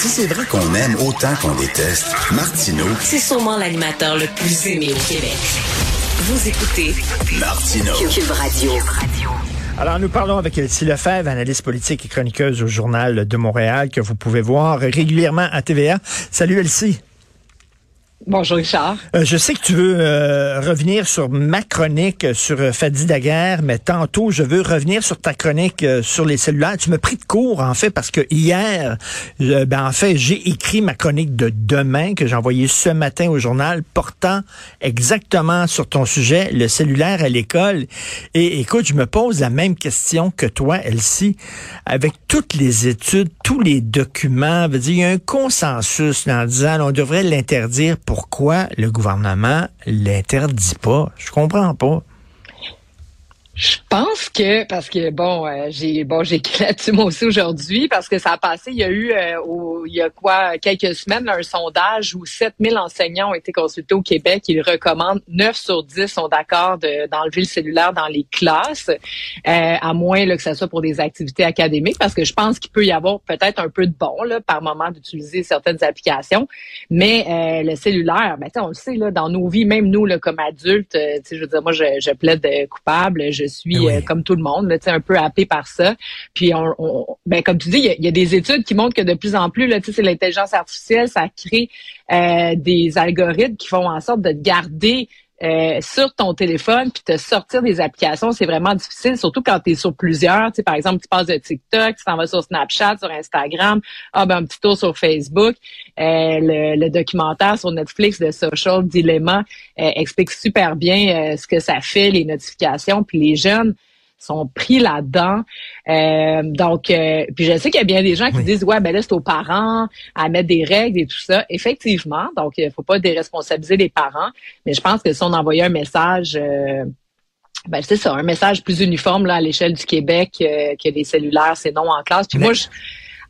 Si c'est vrai qu'on aime autant qu'on déteste, Martineau, C'est sûrement l'animateur le plus aimé au Québec. Vous écoutez Martineau. Cube Radio. Alors, nous parlons avec Elsie Lefebvre, analyste politique et chroniqueuse au Journal de Montréal, que vous pouvez voir régulièrement à TVA. Salut Elsie. Bonjour Richard. Euh, je sais que tu veux euh, revenir sur ma chronique euh, sur euh, Fadi Daguerre, mais tantôt, je veux revenir sur ta chronique euh, sur les cellulaires. Tu m'as pris de court, en fait, parce que hier, ben, en fait, j'ai écrit ma chronique de demain que j'ai envoyée ce matin au journal, portant exactement sur ton sujet, le cellulaire à l'école. Et écoute, je me pose la même question que toi, Elsie. Avec toutes les études, tous les documents, veut dire, il y a un consensus en disant on devrait l'interdire pourquoi le gouvernement l'interdit pas? Je comprends pas. Je pense que parce que bon, euh, j'ai bon j'ai là-dessus moi aussi aujourd'hui parce que ça a passé. Il y a eu euh, au- il y a quoi quelques semaines un sondage où 7000 enseignants ont été consultés au Québec. Ils recommandent 9 sur 10 sont d'accord de- d'enlever le cellulaire dans les classes, euh, à moins que ça soit pour des activités académiques, parce que je pense qu'il peut y avoir peut-être un peu de bon là par moment d'utiliser certaines applications, mais le cellulaire, ben, on le sait là dans nos vies, même nous là comme adultes, je veux dire moi je, plaide coupable, je suis Ben oui. euh, comme tout le monde, là, tu sais, un peu happé par ça. Puis on, on- ben comme tu dis, il y a, il y a des études qui montrent que de plus en plus là, c'est l'intelligence artificielle, ça crée euh, des algorithmes qui font en sorte de garder euh, sur ton téléphone puis te sortir des applications, c'est vraiment difficile, surtout quand tu es sur plusieurs. Tu sais, par exemple, tu passes de TikTok, tu t'en vas sur Snapchat, sur Instagram, ah ben un petit tour sur Facebook. Euh, le, le documentaire sur Netflix de Social Dilemma euh, explique super bien euh, ce que ça fait, les notifications, puis les jeunes sont pris là-dedans. Euh, donc, euh, puis je sais qu'il y a bien des gens qui Oui. disent ouais ben là c'est aux parents à mettre des règles et tout ça. Effectivement, donc il faut pas déresponsabiliser les parents, mais je pense que si on envoyait un message euh, ben c'est ça, un message plus uniforme là à l'échelle du Québec euh, que les cellulaires c'est non en classe. Puis Mais- moi je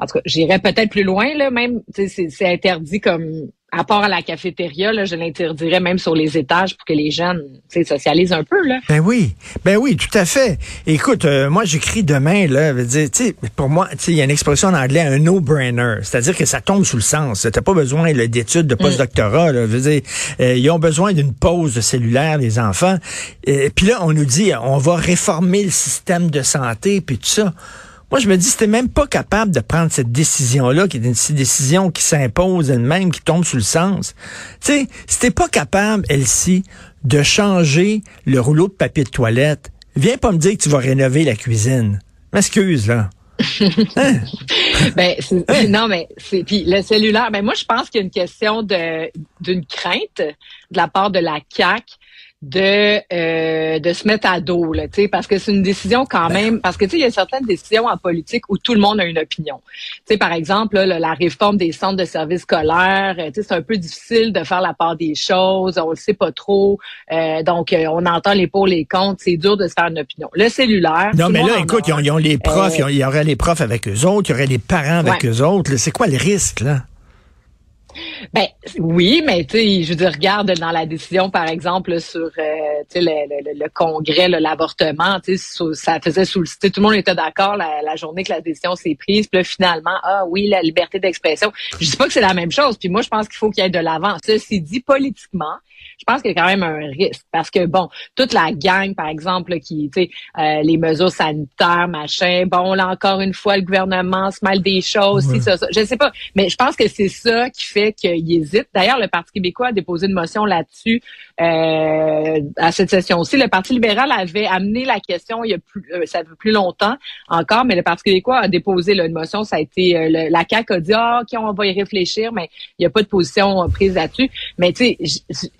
en tout cas, j'irais peut-être plus loin là même, tu sais, c'est c'est interdit comme à part à la cafétéria là, je l'interdirais même sur les étages pour que les jeunes tu sais socialisent un peu là. Ben oui, ben oui, tout à fait. Écoute, euh, moi j'écris demain là, veut dire, pour moi, il y a une expression en anglais, un no-brainer, c'est-à-dire que ça tombe sous le sens. T'as pas besoin d'études de postdoctorat. Là, veut dire, euh, ils ont besoin d'une pause cellulaire les enfants. Et puis là, on nous dit, on va réformer le système de santé puis tout ça. Moi, je me dis, c'était même pas capable de prendre cette décision-là, qui est une décision qui s'impose elle-même, qui tombe sous le sens. Tu sais, si t'es pas capable, Elsie, de changer le rouleau de papier de toilette, viens pas me dire que tu vas rénover la cuisine. M'excuse, là. Ben c'est- non mais c'est puis le cellulaire ben moi je pense qu'il y a une question de d'une crainte de la part de la CAC de euh, de se mettre à dos là, tu sais parce que c'est une décision quand même parce que tu sais il y a certaines décisions en politique où tout le monde a une opinion. Tu sais par exemple là, la réforme des centres de services scolaires, euh, tu sais c'est un peu difficile de faire la part des choses, on le sait pas trop. Euh, donc euh, on entend les pour les contre, c'est dur de se faire une opinion. Le cellulaire Non, mais là, écoute, ils ont, ils ont les profs, Euh, il y aurait les profs avec eux autres, il y aurait les parents avec Ouais. eux autres. C'est quoi le risque, là? Ben oui, mais tu sais, je veux dire, regarde dans la décision, par exemple, sur euh, le, le- le congrès, l'avortement, tu sais, ça faisait sous le tout le monde était d'accord la, la journée que la décision s'est prise, puis là, finalement, ah oui, la liberté d'expression. Je dis pas que c'est la même chose, puis moi, je pense qu'il faut qu'il y ait de l'avant. Ceci dit, politiquement, je pense qu'il y a quand même un risque parce que bon, toute la gang, par exemple, qui, tu sais, euh, les mesures sanitaires, machin, bon, là encore une fois, le gouvernement se mêle des choses, Ouais. si ça, ça, je sais pas, mais je pense que c'est ça qui fait qu'il hésite. D'ailleurs, le Parti québécois a déposé une motion là-dessus euh, à cette session-ci. Le Parti libéral avait amené la question il y a plus, euh, ça fait plus longtemps encore, mais le Parti québécois a déposé là, une motion. Ça a été euh, la CAQ a dit ah ok on va y réfléchir, mais il n'y a pas de position euh, prise là-dessus. Mais tu sais,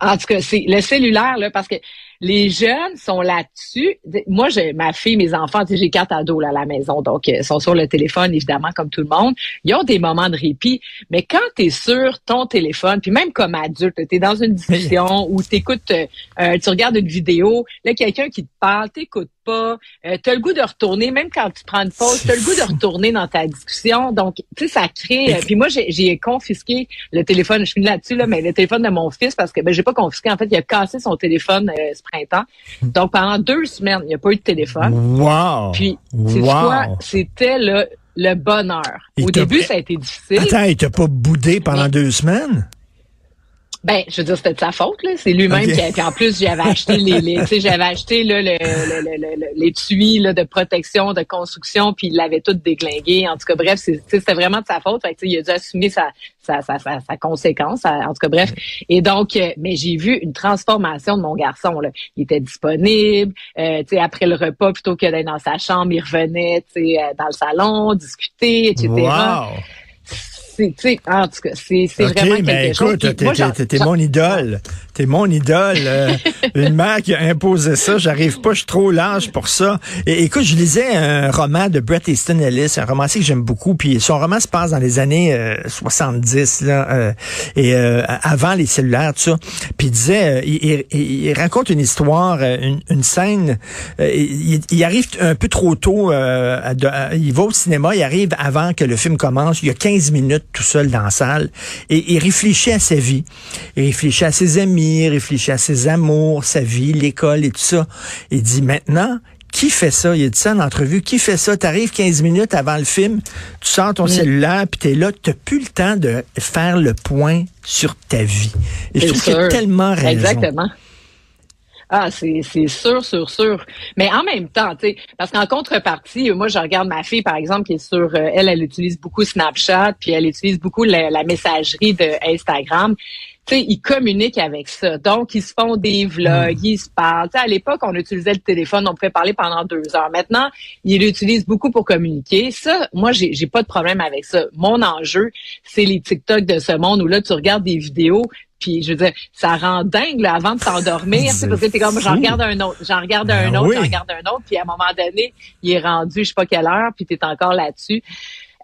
en tout cas, c'est le cellulaire là parce que les jeunes sont là-dessus. Moi, j'ai ma fille, mes enfants, tu sais, j'ai quatre ados là, à la maison, donc euh, ils sont sur le téléphone, évidemment, comme tout le monde. Ils ont des moments de répit, mais quand tu es sur ton téléphone, puis même comme adulte, tu es dans une discussion où t'écoutes, euh, tu regardes une vidéo, là, quelqu'un qui te parle, t'écoutes pas, euh, tu as le goût de retourner, même quand tu prends une pause, tu as le goût de retourner dans ta discussion. Donc, tu sais, ça crée... euh, puis moi, j'ai confisqué le téléphone, je finis là-dessus, là, mais le téléphone de mon fils, parce que ben, j'ai pas confisqué, en fait, il a cassé son téléphone euh, ce printemps. Donc, pendant deux semaines, il n'y a pas eu de téléphone. Wow! Puis, wow! quoi? C'était là le bonheur. Au début, ça a été difficile. Attends, il t'a pas boudé pendant deux semaines? Ben, je veux dire, c'était de sa faute, là. C'est lui-même qui a, puis en plus, j'avais acheté les, les tu sais, j'avais acheté, là, le, le, les tuyaux, là, de protection, de construction, puis il l'avait tout déglingué. En tout cas, bref, c'était vraiment de sa faute. Fait que, il a dû assumer sa, sa, sa, sa, conséquence. En tout cas, bref. Et donc, euh, mais j'ai vu une transformation de mon garçon, là. Il était disponible, euh, tu sais, après le repas, plutôt que d'être dans sa chambre, il revenait, tu sais, euh, dans le salon, discuter, etc. Wow c'est, en tout cas, c'est, vraiment quelque mais écoute, chose. T'es, mon idole. T'es mon idole. Euh, une mère qui a imposé ça, j'arrive pas, je suis trop large pour ça. Et écoute, je lisais un roman de Bret Easton Ellis, un romancier que j'aime beaucoup, puis son roman se passe dans les années 70, euh, là, euh, et avant les cellulaires, tout ça. Puis il disait, il, raconte une histoire, une, scène. Il, arrive un peu trop tôt. il va au cinéma, il arrive avant que le film commence. Il y a 15 minutes tout seul dans la salle et il réfléchit à sa vie. Il réfléchit à ses amis, réfléchit à ses amours, sa vie, l'école et tout ça. Il dit maintenant, qui fait ça? Il a dit ça en entrevue? Qui fait ça? Tu arrives 15 minutes avant le film, tu sors ton cellulaire, puis tu es là, tu plus le temps de faire le point sur ta vie. Et je trouve qu'il a tellement raison. Exactement. Ah, c'est sûr, sûr, sûr. Mais en même temps, tu sais, parce qu'en contrepartie, moi, je regarde ma fille, par exemple, qui est sur, euh, elle, elle utilise beaucoup Snapchat, puis elle utilise beaucoup la, messagerie de Instagram. Sais, ils communiquent avec ça. Donc, ils se font des vlogs, hmm. ils se parlent. Tu sais, à l'époque, on utilisait le téléphone, on pouvait parler pendant deux heures. Maintenant, ils l'utilisent beaucoup pour communiquer. Ça, moi, j'ai pas de problème avec ça. Mon enjeu, c'est les TikTok de ce monde où là, tu regardes des vidéos, puis je veux dire, ça rend dingue là, avant de s'endormir. c'est parce que t'es comme j'en regarde un autre, j'en regarde ben un autre, j'en regarde un autre, puis à un moment donné, il est rendu je sais pas quelle heure, puis t'es encore là-dessus.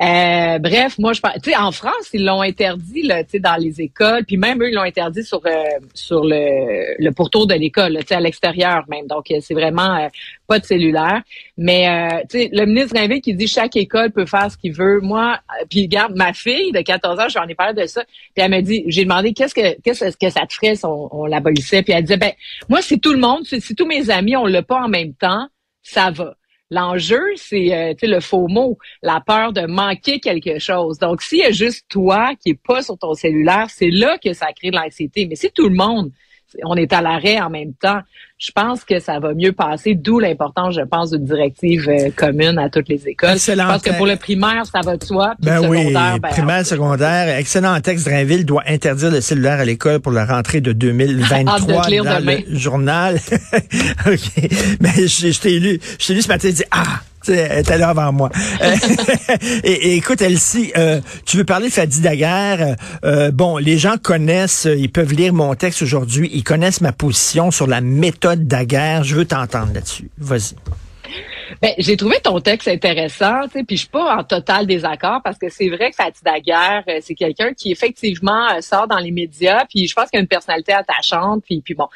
Euh, bref, moi je tu sais en France ils l'ont interdit là, tu sais dans les écoles, puis même eux ils l'ont interdit sur euh, sur le, le pourtour de l'école, tu sais à l'extérieur même. Donc euh, c'est vraiment euh, pas de cellulaire. Mais tu sais le ministre Rinville qui dit chaque école peut faire ce qu'il veut. Moi, puis regarde ma fille de 14 ans, j'en ai parlé de ça, puis elle m'a dit, j'ai demandé qu'est-ce que qu'est-ce que ça te ferait si on, on l'abolissait, puis elle disait ben moi si tout le monde, si, si tous mes amis on l'a pas en même temps, ça va. L'enjeu, c'est euh, le faux mot, la peur de manquer quelque chose. Donc, s'il y a juste toi qui est pas sur ton cellulaire, c'est là que ça crée de l'anxiété. Mais si tout le monde, on est à l'arrêt en même temps, je pense que ça va mieux passer, d'où l'importance, je pense, d'une directive euh, commune à toutes les écoles. Excellent. Je pense que pour le primaire, ça va de soi. Ben oui, ben, primaire, secondaire. Excellent texte. Drainville doit interdire le cellulaire à l'école pour la rentrée de 2023 de dans le journal. OK. Mais je, t'ai lu, je t'ai lu ce matin, dit, ah, elle était avant moi. Euh, écoute, Elsie, euh, tu veux parler de Fadi Daguerre? Euh, bon, les gens connaissent, ils peuvent lire mon texte aujourd'hui, ils connaissent ma position sur la méthode Daguerre. Je veux t'entendre là-dessus. Vas-y. Ben, j'ai trouvé ton texte intéressant, puis je suis pas en total désaccord parce que c'est vrai que Fatih Daguerre, c'est quelqu'un qui effectivement sort dans les médias, puis je pense qu'il a une personnalité attachante, puis bon,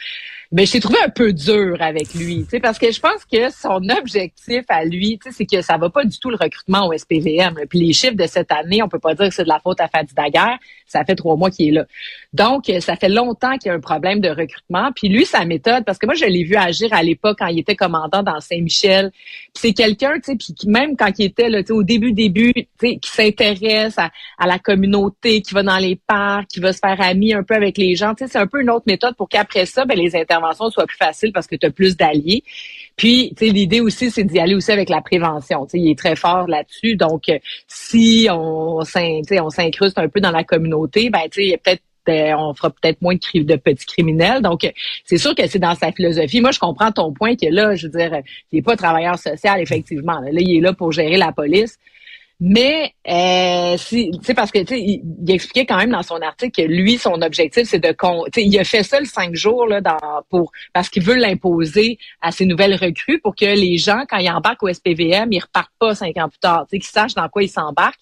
mais j'ai trouvé un peu dur avec lui, tu sais, parce que je pense que son objectif à lui, tu sais, c'est que ça va pas du tout le recrutement au SPVM. Puis les chiffres de cette année, on peut pas dire que c'est de la faute à Fadi Daguerre. Ça fait trois mois qu'il est là. Donc, ça fait longtemps qu'il y a un problème de recrutement. Puis lui, sa méthode, parce que moi, je l'ai vu agir à l'époque quand il était commandant dans Saint-Michel. c'est quelqu'un, tu sais, puis même quand il était là, tu sais, au début, début, tu sais, qui s'intéresse à, la communauté, qui va dans les parcs, qui va se faire ami un peu avec les gens. Tu sais, c'est un peu une autre méthode pour qu'après ça, ben, les soit plus facile parce que tu as plus d'alliés. Puis, tu sais, l'idée aussi, c'est d'y aller aussi avec la prévention. Tu sais, il est très fort là-dessus. Donc, euh, si on s'incruste un peu dans la communauté, ben, tu sais, peut-être euh, on fera peut-être moins de, de, petits criminels. Donc, c'est sûr que c'est dans sa philosophie. Moi, je comprends ton point que là, je veux dire, il n'est pas travailleur social, effectivement. Là, il est là pour gérer la police. Mais euh, c'est parce que sais, il, expliquait quand même dans son article que lui, son objectif, c'est de. Il a fait ça le cinq jours là, dans, pour parce qu'il veut l'imposer à ses nouvelles recrues pour que les gens, quand ils embarquent au SPVM, ils repartent pas cinq ans plus tard. Qu'ils sachent dans quoi ils s'embarquent.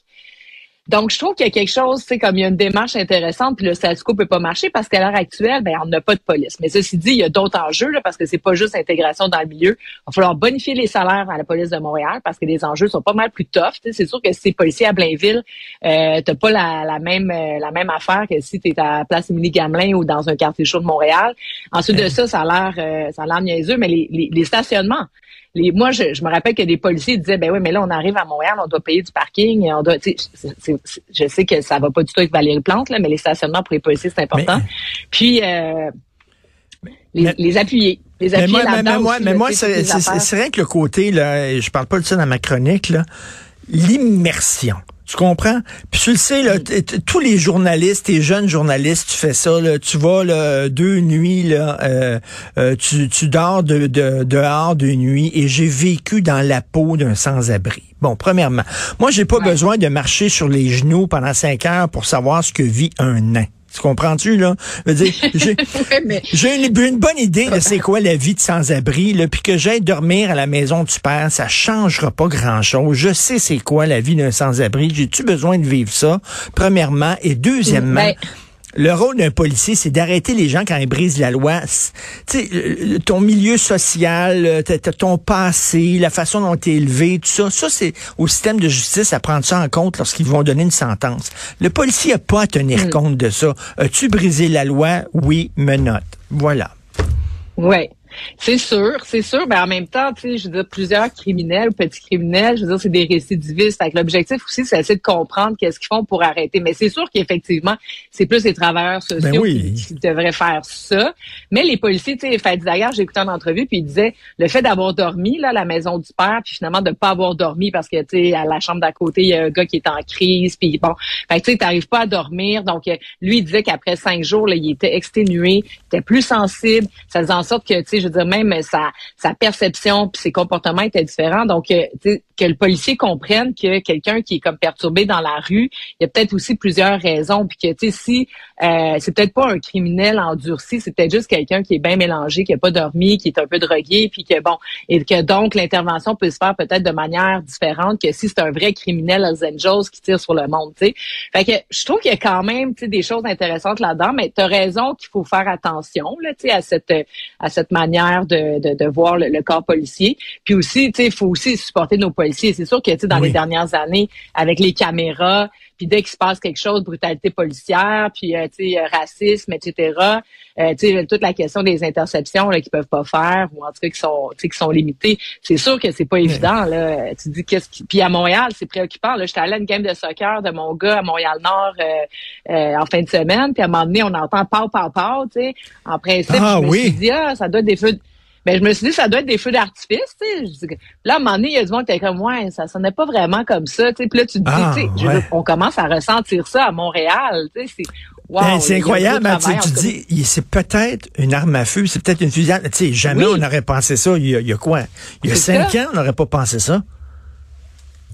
Donc, je trouve qu'il y a quelque chose, c'est comme il y a une démarche intéressante, puis le statu quo peut pas marcher parce qu'à l'heure actuelle, ben, on n'a pas de police. Mais ceci dit, il y a d'autres enjeux, là, parce que c'est pas juste l'intégration dans le milieu. Il va falloir bonifier les salaires à la police de Montréal parce que les enjeux sont pas mal plus tough. C'est sûr que si t'es policier à Blainville, euh, t'as pas la, même euh, la même affaire que si tu es à Place Émilie Gamelin ou dans un quartier chaud de Montréal. Ensuite de ça, ça a l'air euh, ça a l'air niaiseux, mais les, les, les stationnements. Les, moi, je, je me rappelle que des policiers disaient, ben oui, mais là, on arrive à Montréal, on doit payer du parking, on doit, je sais que ça va pas du tout avec Valérie Plante, là, mais les stationnements pour les policiers, c'est important. Puis, euh, les, les appuyer. Les appuyer mais moi, mais, moi, mais moi c'est vrai que le côté, là, je parle pas de ça dans ma chronique, là, l'immersion. Tu comprends? Puis tu le sais, là, tous les journalistes, les jeunes journalistes, tu fais ça, là, tu vas là, deux nuits, là, euh, euh, tu, tu dors de, de, dehors deux nuits et j'ai vécu dans la peau d'un sans-abri. Bon, premièrement, moi, j'ai pas besoin de marcher sur les genoux pendant cinq heures pour savoir ce que vit un nain. Tu comprends-tu, là? J'ai une, bonne idée de c'est quoi la vie de sans-abri, là, puis que j'aille dormir à la maison du père, ça changera pas grand-chose. Je sais c'est quoi la vie d'un sans-abri. J'ai-tu besoin de vivre ça, premièrement? Et deuxièmement... Ben, le rôle d'un policier, c'est d'arrêter les gens quand ils brisent la loi. Tu sais, ton milieu social, euh, ton passé, la façon dont tu es élevé, tout ça, ça c'est au système de justice à prendre ça en compte lorsqu'ils vont donner une sentence. Le policier n'a pas à tenir mm. compte de ça. As-tu brisé la loi? Oui, menotte. Voilà. Ouais. C'est sûr, c'est sûr, mais en même temps, tu sais, je veux dire, plusieurs criminels, petits criminels, je veux dire, c'est des récidivistes. Fait l'objectif aussi, c'est essayer de comprendre qu'est-ce qu'ils font pour arrêter. Mais c'est sûr qu'effectivement, c'est plus les travailleurs ben sociaux qui, devraient faire ça. Mais les policiers, tu sais, d'ailleurs, j'ai écouté une entrevue, puis il disait, le fait d'avoir dormi, là, à la maison du père, puis finalement de pas avoir dormi parce que, tu sais, à la chambre d'à côté, il y a un gars qui est en crise, puis bon, fait tu sais, t'arrives pas à dormir. Donc, euh, lui, il disait qu'après cinq jours, là, il était exténué, il était plus sensible. Ça faisait en sorte que, tu sais, je veux dire, même sa, sa perception puis ses comportements étaient différents. Donc, euh, que le policier comprenne que quelqu'un qui est comme perturbé dans la rue, il y a peut-être aussi plusieurs raisons. Puis que, tu sais, si euh, c'est peut-être pas un criminel endurci, c'est peut-être juste quelqu'un qui est bien mélangé, qui a pas dormi, qui est un peu drogué, puis que bon, et que donc l'intervention peut se faire peut-être de manière différente que si c'est un vrai criminel Hells Angels qui tire sur le monde, tu sais. Fait que je trouve qu'il y a quand même, tu sais, des choses intéressantes là-dedans, mais tu as raison qu'il faut faire attention, là, tu sais, à cette à cette manière de, de, voir le, corps policier. Puis aussi, tu sais, il faut aussi supporter nos policiers. C'est sûr que, tu sais, dans les dernières années, avec les caméras, puis dès qu'il se passe quelque chose, brutalité policière, puis euh, tu sais, racisme, etc. Euh, tu sais, toute la question des interceptions là, qu'ils peuvent pas faire, ou en tout cas qui sont, qui sont limitées. C'est sûr que c'est pas évident. Là. Tu dis qu'est-ce qui. Puis à Montréal, c'est préoccupant. Là, j'étais allée à une game de soccer de mon gars à Montréal Nord euh, en fin de semaine, puis à un moment donné, on entend pau, pau, pau, tu sais. En principe, ah, je me suis dit, ah, ça doit être des feux. Ben, je me suis dit, ça doit être des feux d'artifice, tu sais. Là, à un moment donné, il y a du monde qui est comme, ouais, ça sonnait pas vraiment comme ça, tu sais. Puis là, tu te dis, ah, tu sais, on commence à ressentir ça à Montréal, tu sais. C'est, ben, c'est incroyable, hein, tu dis, c'est peut-être une arme à feu, c'est peut-être une fusillade. Tu sais, jamais on n'aurait pensé ça. Il y a, quoi? Il y a cinq ans, on n'aurait pas pensé ça.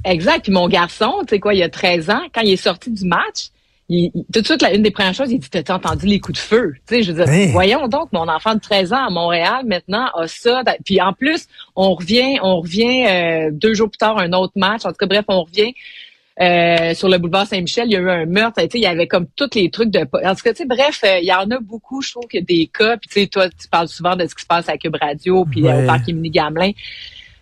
Exact. Puis mon garçon, tu sais quoi, il y a 13 ans, quand il est sorti du match, tout de suite, une des premières choses, il dit, t'as entendu les coups de feu? Tu sais, je veux dire, voyons donc, mon enfant de 13 ans à Montréal, maintenant, a ça. Puis en plus, on revient, on revient euh, deux jours plus tard, un autre match. En tout cas, bref, on revient. Euh, sur le boulevard Saint-Michel, il y a eu un meurtre. Tu sais, il y avait comme tous les trucs de. En tout cas, tu sais, bref, euh, il y en a beaucoup. Je trouve que des cas. Puis tu sais, toi, tu parles souvent de ce qui se passe à Cube Radio, puis au parc Émilie Gamelin.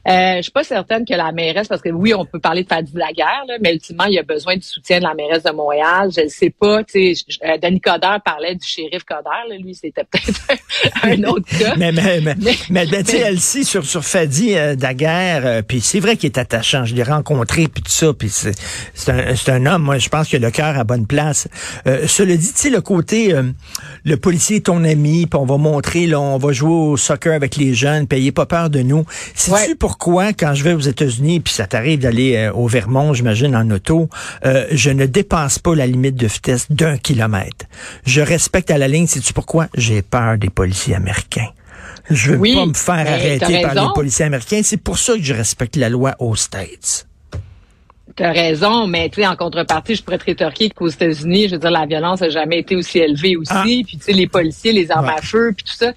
Euh, je suis pas certaine que la mairesse, parce que oui, on peut parler de Fadi Laguerre, là, mais ultimement, il y a besoin du soutien de la mairesse de Montréal. Je ne sais pas. Tu sais, euh, Denis Coderre parlait du shérif Coderre. Là, lui, c'était peut-être un autre cas. mais mais mais, mais, ben, tu sais, Elsie, sur, sur Fadi euh, Daguerre, euh, puis c'est vrai qu'il est attachant. Je l'ai rencontré, puis tout ça. Puis c'est, c'est, un, c'est un homme, moi, je pense que le cœur à bonne place. Euh, cela dit, tu sais, le côté, le policier est ton ami, puis on va montrer, là, on va jouer au soccer avec les jeunes, puis pas peur de nous. C'est-tu pour pourquoi, quand je vais aux États-Unis, puis ça t'arrive d'aller euh, au Vermont, j'imagine, en auto, euh, je ne dépasse pas la limite de vitesse d'un kilomètre. Je respecte à la ligne, sais-tu pourquoi? J'ai peur des policiers américains. Je veux pas me faire arrêter par les policiers américains. C'est pour ça que je respecte la loi aux States. T'as raison, mais tu sais, en contrepartie, je pourrais te rétorquer qu'aux États-Unis, je veux dire, la violence a jamais été aussi élevée aussi. Ah. Puis tu sais, les policiers, les armes à feu, puis tout ça.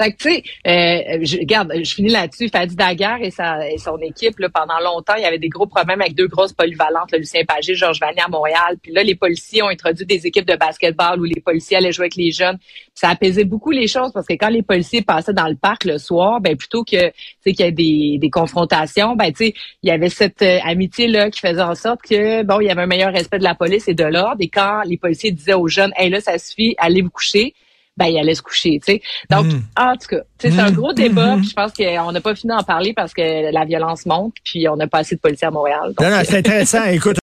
Fait que, tu sais, euh, je, regarde, je finis là-dessus. Fadi Daguerre et, sa, et son équipe, là, pendant longtemps, il y avait des gros problèmes avec deux grosses polyvalentes, Lucien Pagé, Georges Vanier à Montréal. Puis là, les policiers ont introduit des équipes de basketball où les policiers allaient jouer avec les jeunes. ça apaisait beaucoup les choses parce que quand les policiers passaient dans le parc le soir, ben plutôt que tu qu'il y ait des, des confrontations, ben tu sais, il y avait cette euh, amitié là qui faisait en sorte que bon, il y avait un meilleur respect de la police et de l'ordre. Et quand les policiers disaient aux jeunes, hey là, ça suffit, allez vous coucher ben il allait se coucher. Tu sais. Donc, Mm. en tout cas, c'est un Mm. gros débat. Mm. puis je pense qu'on n'a pas fini d'en parler parce que la violence monte, puis on n'a pas assez de policiers à Montréal. Donc, Non, non, c'est intéressant. Écoute,